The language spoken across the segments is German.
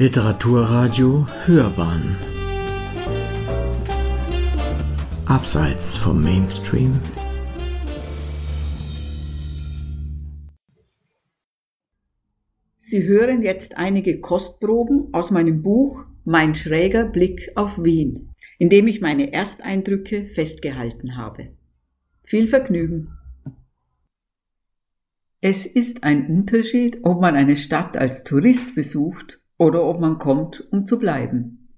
Literaturradio Hörbahn Abseits vom Mainstream Sie hören jetzt einige Kostproben aus meinem Buch Mein schräger Blick auf Wien, in dem ich meine Ersteindrücke festgehalten habe. Viel Vergnügen! Es ist ein Unterschied, ob man eine Stadt als Tourist besucht oder ob man kommt, um zu bleiben.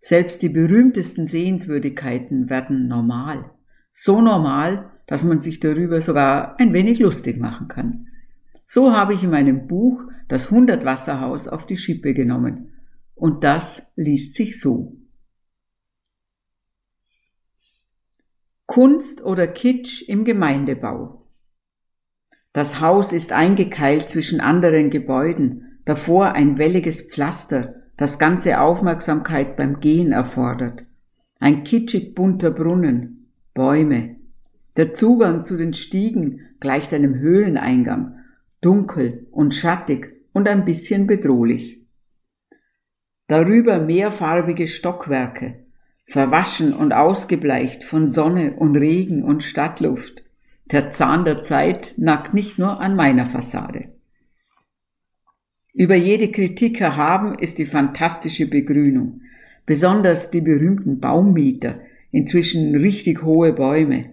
Selbst die berühmtesten Sehenswürdigkeiten werden normal. So normal, dass man sich darüber sogar ein wenig lustig machen kann. So habe ich in meinem Buch das Hundertwasserhaus auf die Schippe genommen. Und das liest sich so. Kunst oder Kitsch im Gemeindebau. Das Haus ist eingekeilt zwischen anderen Gebäuden, davor ein welliges Pflaster, das ganze Aufmerksamkeit beim Gehen erfordert. Ein kitschig bunter Brunnen, Bäume. Der Zugang zu den Stiegen gleicht einem Höhleneingang, dunkel und schattig und ein bisschen bedrohlich. Darüber mehrfarbige Stockwerke, verwaschen und ausgebleicht von Sonne und Regen und Stadtluft. Der Zahn der Zeit nagt nicht nur an meiner Fassade. Über jede Kritik erhaben ist die fantastische Begrünung, besonders die berühmten Baummieter, inzwischen richtig hohe Bäume.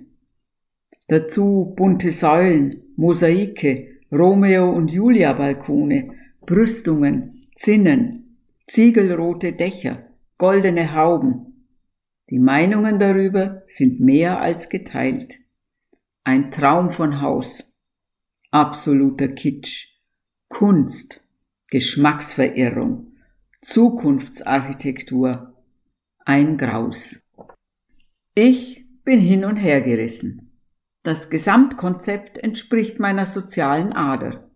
Dazu bunte Säulen, Mosaike, Romeo und Julia Balkone, Brüstungen, Zinnen, ziegelrote Dächer, goldene Hauben. Die Meinungen darüber sind mehr als geteilt. Ein Traum von Haus. Absoluter Kitsch. Kunst. Geschmacksverirrung. Zukunftsarchitektur. Ein Graus. Ich bin hin und her gerissen. Das Gesamtkonzept entspricht meiner sozialen Ader.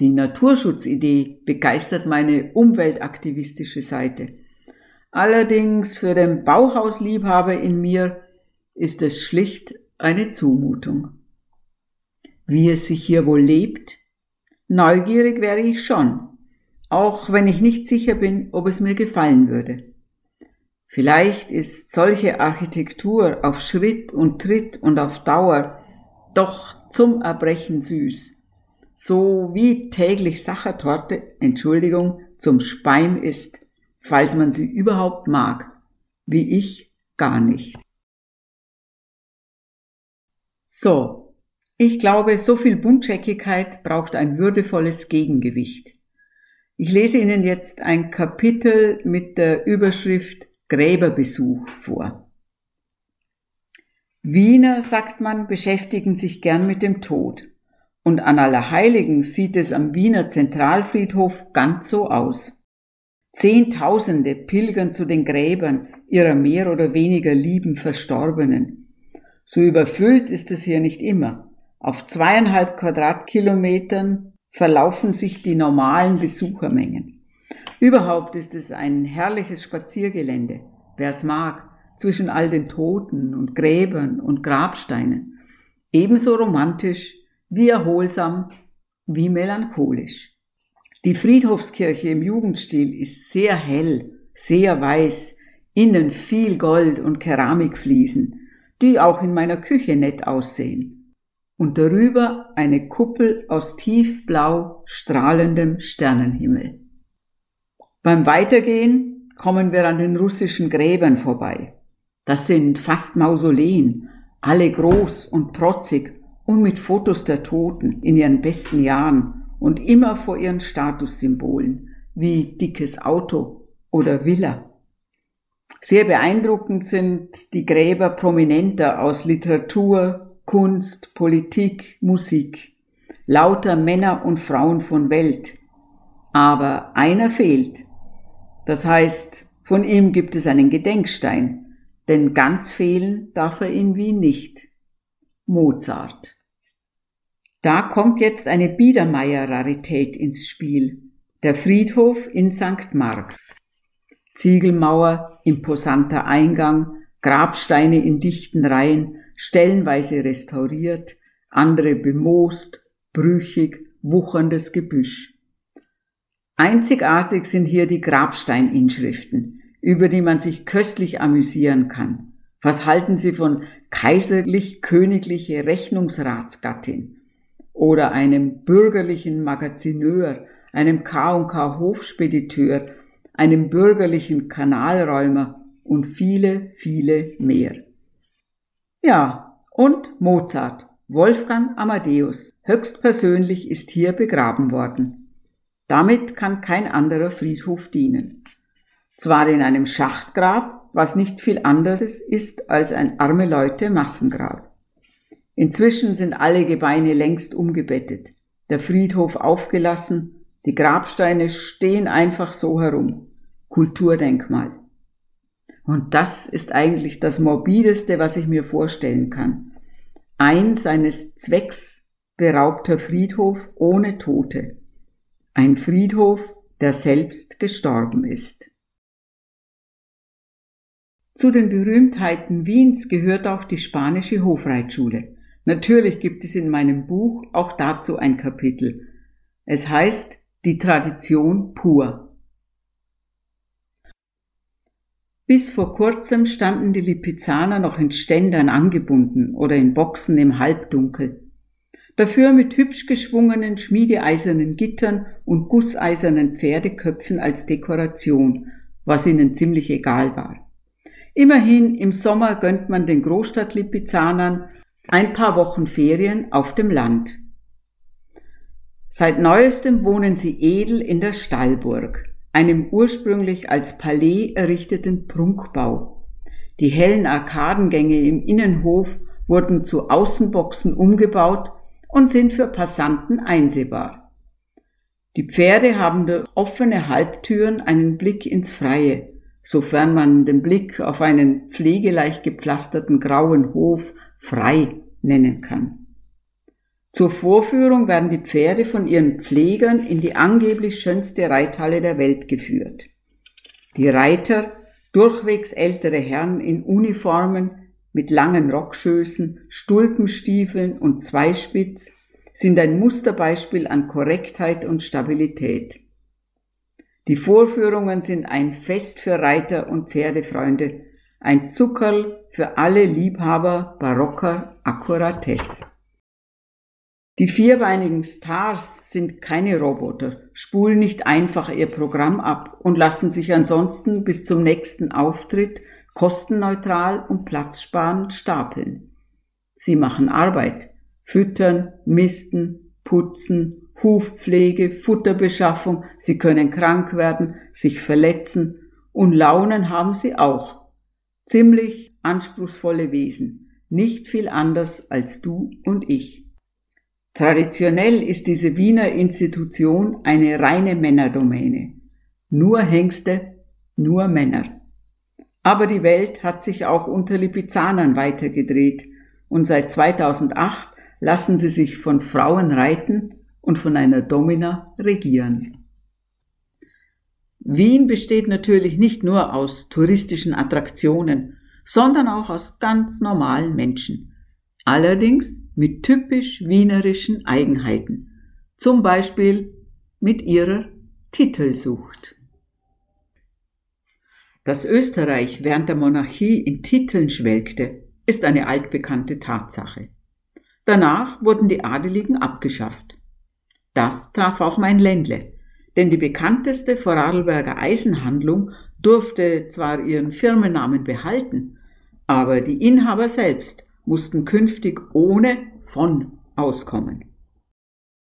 Die Naturschutzidee begeistert meine umweltaktivistische Seite. Allerdings für den Bauhausliebhaber in mir ist es schlicht eine Zumutung. Wie es sich hier wohl lebt? Neugierig wäre ich schon, auch wenn ich nicht sicher bin, ob es mir gefallen würde. Vielleicht ist solche Architektur auf Schritt und Tritt und auf Dauer doch zum Erbrechen süß, so wie täglich Sachertorte, Entschuldigung, zum Speim ist, falls man sie überhaupt mag, wie ich gar nicht. So, ich glaube, so viel Buntscheckigkeit braucht ein würdevolles Gegengewicht. Ich lese Ihnen jetzt ein Kapitel mit der Überschrift Gräberbesuch vor. Wiener, sagt man, beschäftigen sich gern mit dem Tod. Und an Allerheiligen sieht es am Wiener Zentralfriedhof ganz so aus. Zehntausende pilgern zu den Gräbern ihrer mehr oder weniger lieben Verstorbenen. So überfüllt ist es hier nicht immer. Auf zweieinhalb Quadratkilometern verlaufen sich die normalen Besuchermengen. Überhaupt ist es ein herrliches Spaziergelände, wer es mag, zwischen all den Toten und Gräbern und Grabsteinen. Ebenso romantisch wie erholsam wie melancholisch. Die Friedhofskirche im Jugendstil ist sehr hell, sehr weiß, innen viel Gold und Keramikfliesen, die auch in meiner Küche nett aussehen. Und darüber eine Kuppel aus tiefblau strahlendem Sternenhimmel. Beim Weitergehen kommen wir an den russischen Gräbern vorbei. Das sind fast Mausoleen, alle groß und protzig und mit Fotos der Toten in ihren besten Jahren und immer vor ihren Statussymbolen wie dickes Auto oder Villa. Sehr beeindruckend sind die Gräber prominenter aus Literatur, Kunst, Politik, Musik. Lauter Männer und Frauen von Welt. Aber einer fehlt. Das heißt, von ihm gibt es einen Gedenkstein, denn ganz fehlen darf er in Wien nicht. Mozart. Da kommt jetzt eine Biedermeier-Rarität ins Spiel. Der Friedhof in St. Marx. Ziegelmauer, imposanter Eingang, Grabsteine in dichten Reihen, stellenweise restauriert, andere bemoost, brüchig, wucherndes Gebüsch. Einzigartig sind hier die Grabsteininschriften, über die man sich köstlich amüsieren kann. Was halten Sie von kaiserlich-königliche Rechnungsratsgattin oder einem bürgerlichen Magazineur, einem K&K Hofspediteur, einem bürgerlichen Kanalräumer und viele, viele mehr. Ja, und Mozart, Wolfgang Amadeus, höchstpersönlich ist hier begraben worden. Damit kann kein anderer Friedhof dienen. Zwar in einem Schachtgrab, was nicht viel anderes ist als ein arme Leute Massengrab. Inzwischen sind alle Gebeine längst umgebettet, der Friedhof aufgelassen, die Grabsteine stehen einfach so herum. Kulturdenkmal. Und das ist eigentlich das morbideste, was ich mir vorstellen kann. Ein seines Zwecks beraubter Friedhof ohne Tote. Ein Friedhof, der selbst gestorben ist. Zu den Berühmtheiten Wiens gehört auch die spanische Hofreitschule. Natürlich gibt es in meinem Buch auch dazu ein Kapitel. Es heißt Die Tradition pur. Bis vor kurzem standen die Lipizzaner noch in Ständern angebunden oder in Boxen im Halbdunkel. Dafür mit hübsch geschwungenen schmiedeeisernen Gittern und gusseisernen Pferdeköpfen als Dekoration, was ihnen ziemlich egal war. Immerhin im Sommer gönnt man den Großstadtlipizzanern ein paar Wochen Ferien auf dem Land. Seit neuestem wohnen sie edel in der Stallburg einem ursprünglich als Palais errichteten Prunkbau. Die hellen Arkadengänge im Innenhof wurden zu Außenboxen umgebaut und sind für Passanten einsehbar. Die Pferde haben durch offene Halbtüren einen Blick ins Freie, sofern man den Blick auf einen pflegeleicht gepflasterten grauen Hof frei nennen kann. Zur Vorführung werden die Pferde von ihren Pflegern in die angeblich schönste Reithalle der Welt geführt. Die Reiter, durchwegs ältere Herren in Uniformen mit langen Rockschößen, Stulpenstiefeln und Zweispitz, sind ein Musterbeispiel an Korrektheit und Stabilität. Die Vorführungen sind ein Fest für Reiter und Pferdefreunde, ein Zuckerl für alle Liebhaber barocker Akkuratesse. Die vierbeinigen Stars sind keine Roboter, spulen nicht einfach ihr Programm ab und lassen sich ansonsten bis zum nächsten Auftritt kostenneutral und platzsparend stapeln. Sie machen Arbeit, füttern, misten, putzen, Hufpflege, Futterbeschaffung, sie können krank werden, sich verletzen und Launen haben sie auch. Ziemlich anspruchsvolle Wesen, nicht viel anders als du und ich. Traditionell ist diese Wiener Institution eine reine Männerdomäne. Nur Hengste, nur Männer. Aber die Welt hat sich auch unter Lipizanern weitergedreht und seit 2008 lassen sie sich von Frauen reiten und von einer Domina regieren. Wien besteht natürlich nicht nur aus touristischen Attraktionen, sondern auch aus ganz normalen Menschen. Allerdings mit typisch wienerischen Eigenheiten, zum Beispiel mit ihrer Titelsucht. Dass Österreich während der Monarchie in Titeln schwelgte, ist eine altbekannte Tatsache. Danach wurden die Adeligen abgeschafft. Das traf auch mein Ländle, denn die bekannteste Vorarlberger Eisenhandlung durfte zwar ihren Firmennamen behalten, aber die Inhaber selbst mussten künftig ohne von auskommen.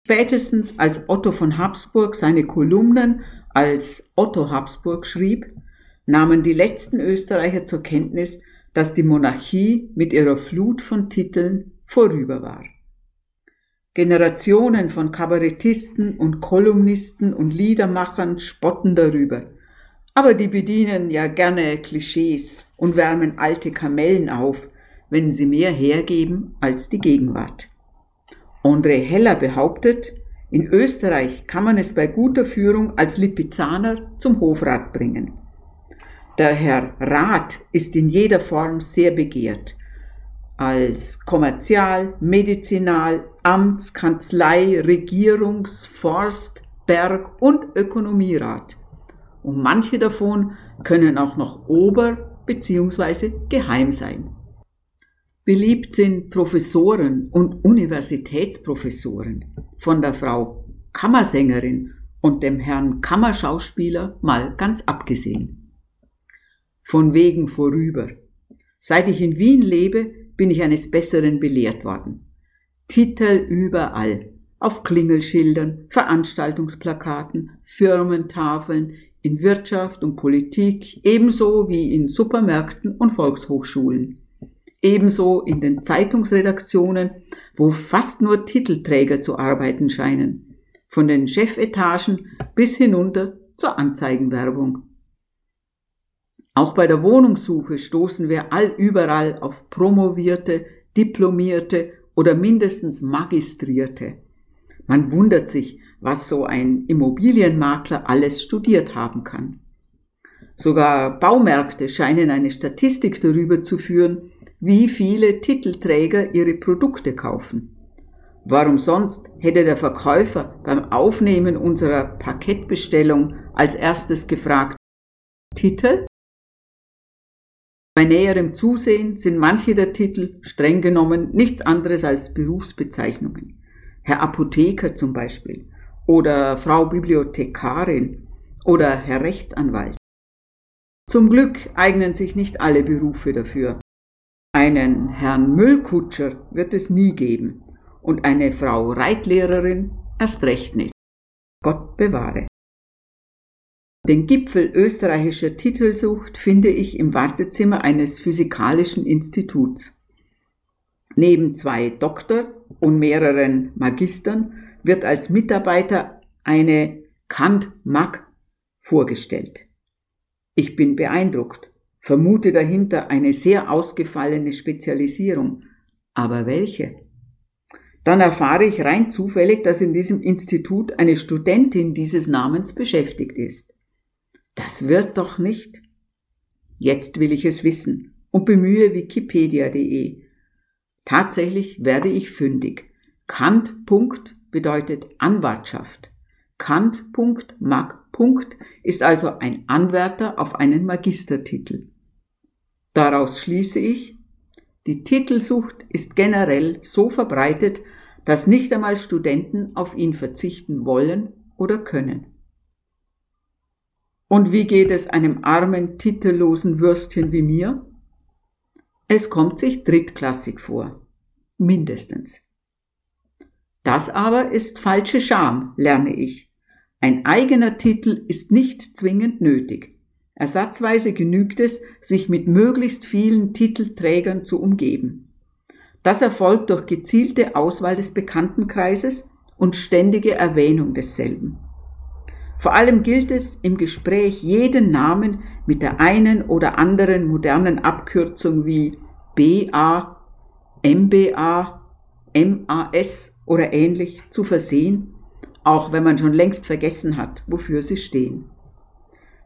Spätestens als Otto von Habsburg seine Kolumnen als Otto Habsburg schrieb, nahmen die letzten Österreicher zur Kenntnis, dass die Monarchie mit ihrer Flut von Titeln vorüber war. Generationen von Kabarettisten und Kolumnisten und Liedermachern spotten darüber, aber die bedienen ja gerne Klischees und wärmen alte Kamellen auf, wenn sie mehr hergeben als die Gegenwart. André Heller behauptet, in Österreich kann man es bei guter Führung als Lipizzaner zum Hofrat bringen. Der Herr Rat ist in jeder Form sehr begehrt. Als Kommerzial, Medizinal, Amts, Kanzlei, Regierungs-, Forst-, Berg- und Ökonomierat. Und manche davon können auch noch Ober- bzw. geheim sein. Beliebt sind Professoren und Universitätsprofessoren, von der Frau Kammersängerin und dem Herrn Kammerschauspieler mal ganz abgesehen. Von wegen vorüber. Seit ich in Wien lebe, bin ich eines Besseren belehrt worden. Titel überall, auf Klingelschildern, Veranstaltungsplakaten, Firmentafeln, in Wirtschaft und Politik, ebenso wie in Supermärkten und Volkshochschulen ebenso in den Zeitungsredaktionen, wo fast nur Titelträger zu arbeiten scheinen, von den Chefetagen bis hinunter zur Anzeigenwerbung. Auch bei der Wohnungssuche stoßen wir allüberall auf promovierte, diplomierte oder mindestens magistrierte. Man wundert sich, was so ein Immobilienmakler alles studiert haben kann. Sogar Baumärkte scheinen eine Statistik darüber zu führen, wie viele Titelträger ihre Produkte kaufen. Warum sonst hätte der Verkäufer beim Aufnehmen unserer Paketbestellung als erstes gefragt, Titel? Bei näherem Zusehen sind manche der Titel streng genommen nichts anderes als Berufsbezeichnungen. Herr Apotheker zum Beispiel oder Frau Bibliothekarin oder Herr Rechtsanwalt. Zum Glück eignen sich nicht alle Berufe dafür. Einen Herrn Müllkutscher wird es nie geben und eine Frau Reitlehrerin erst recht nicht. Gott bewahre. Den Gipfel österreichischer Titelsucht finde ich im Wartezimmer eines physikalischen Instituts. Neben zwei Doktor und mehreren Magistern wird als Mitarbeiter eine Kant-Mag vorgestellt. Ich bin beeindruckt vermute dahinter eine sehr ausgefallene Spezialisierung. Aber welche? Dann erfahre ich rein zufällig, dass in diesem Institut eine Studentin dieses Namens beschäftigt ist. Das wird doch nicht. Jetzt will ich es wissen und bemühe wikipedia.de. Tatsächlich werde ich fündig. Kant. bedeutet Anwartschaft. Kant. Mag. ist also ein Anwärter auf einen Magistertitel. Daraus schließe ich, die Titelsucht ist generell so verbreitet, dass nicht einmal Studenten auf ihn verzichten wollen oder können. Und wie geht es einem armen, titellosen Würstchen wie mir? Es kommt sich drittklassig vor. Mindestens. Das aber ist falsche Scham, lerne ich. Ein eigener Titel ist nicht zwingend nötig. Ersatzweise genügt es, sich mit möglichst vielen Titelträgern zu umgeben. Das erfolgt durch gezielte Auswahl des Bekanntenkreises und ständige Erwähnung desselben. Vor allem gilt es, im Gespräch jeden Namen mit der einen oder anderen modernen Abkürzung wie BA, MBA, MAS oder ähnlich zu versehen, auch wenn man schon längst vergessen hat, wofür sie stehen.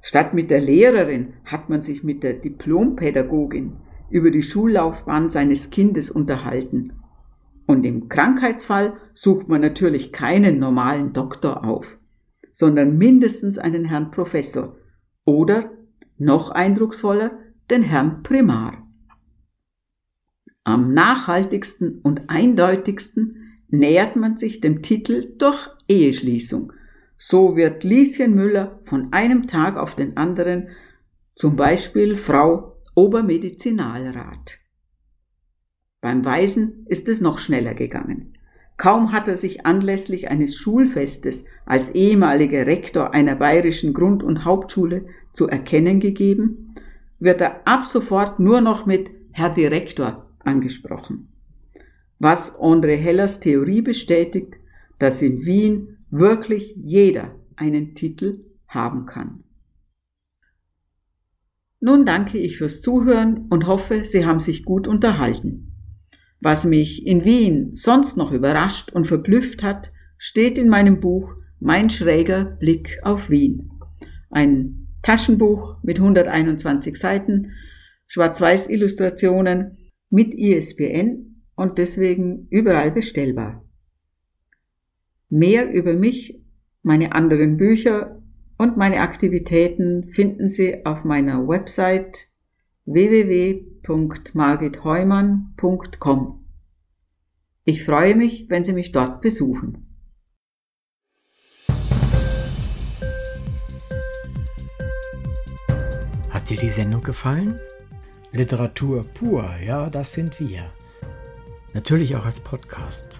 Statt mit der Lehrerin hat man sich mit der Diplompädagogin über die Schullaufbahn seines Kindes unterhalten. Und im Krankheitsfall sucht man natürlich keinen normalen Doktor auf, sondern mindestens einen Herrn Professor oder, noch eindrucksvoller, den Herrn Primar. Am nachhaltigsten und eindeutigsten nähert man sich dem Titel durch Eheschließung so wird Lieschen Müller von einem Tag auf den anderen zum Beispiel Frau Obermedizinalrat. Beim Weisen ist es noch schneller gegangen. Kaum hat er sich anlässlich eines Schulfestes als ehemaliger Rektor einer bayerischen Grund- und Hauptschule zu erkennen gegeben, wird er ab sofort nur noch mit Herr Direktor angesprochen. Was André Hellers Theorie bestätigt, dass in Wien wirklich jeder einen Titel haben kann. Nun danke ich fürs Zuhören und hoffe, Sie haben sich gut unterhalten. Was mich in Wien sonst noch überrascht und verblüfft hat, steht in meinem Buch Mein schräger Blick auf Wien. Ein Taschenbuch mit 121 Seiten, Schwarz-Weiß-Illustrationen mit ISBN und deswegen überall bestellbar. Mehr über mich Meine anderen Bücher und meine Aktivitäten finden Sie auf meiner Website www.margitheumann.com. Ich freue mich, wenn Sie mich dort besuchen. Hat dir die Sendung gefallen? Literatur pur, ja, das sind wir. Natürlich auch als Podcast.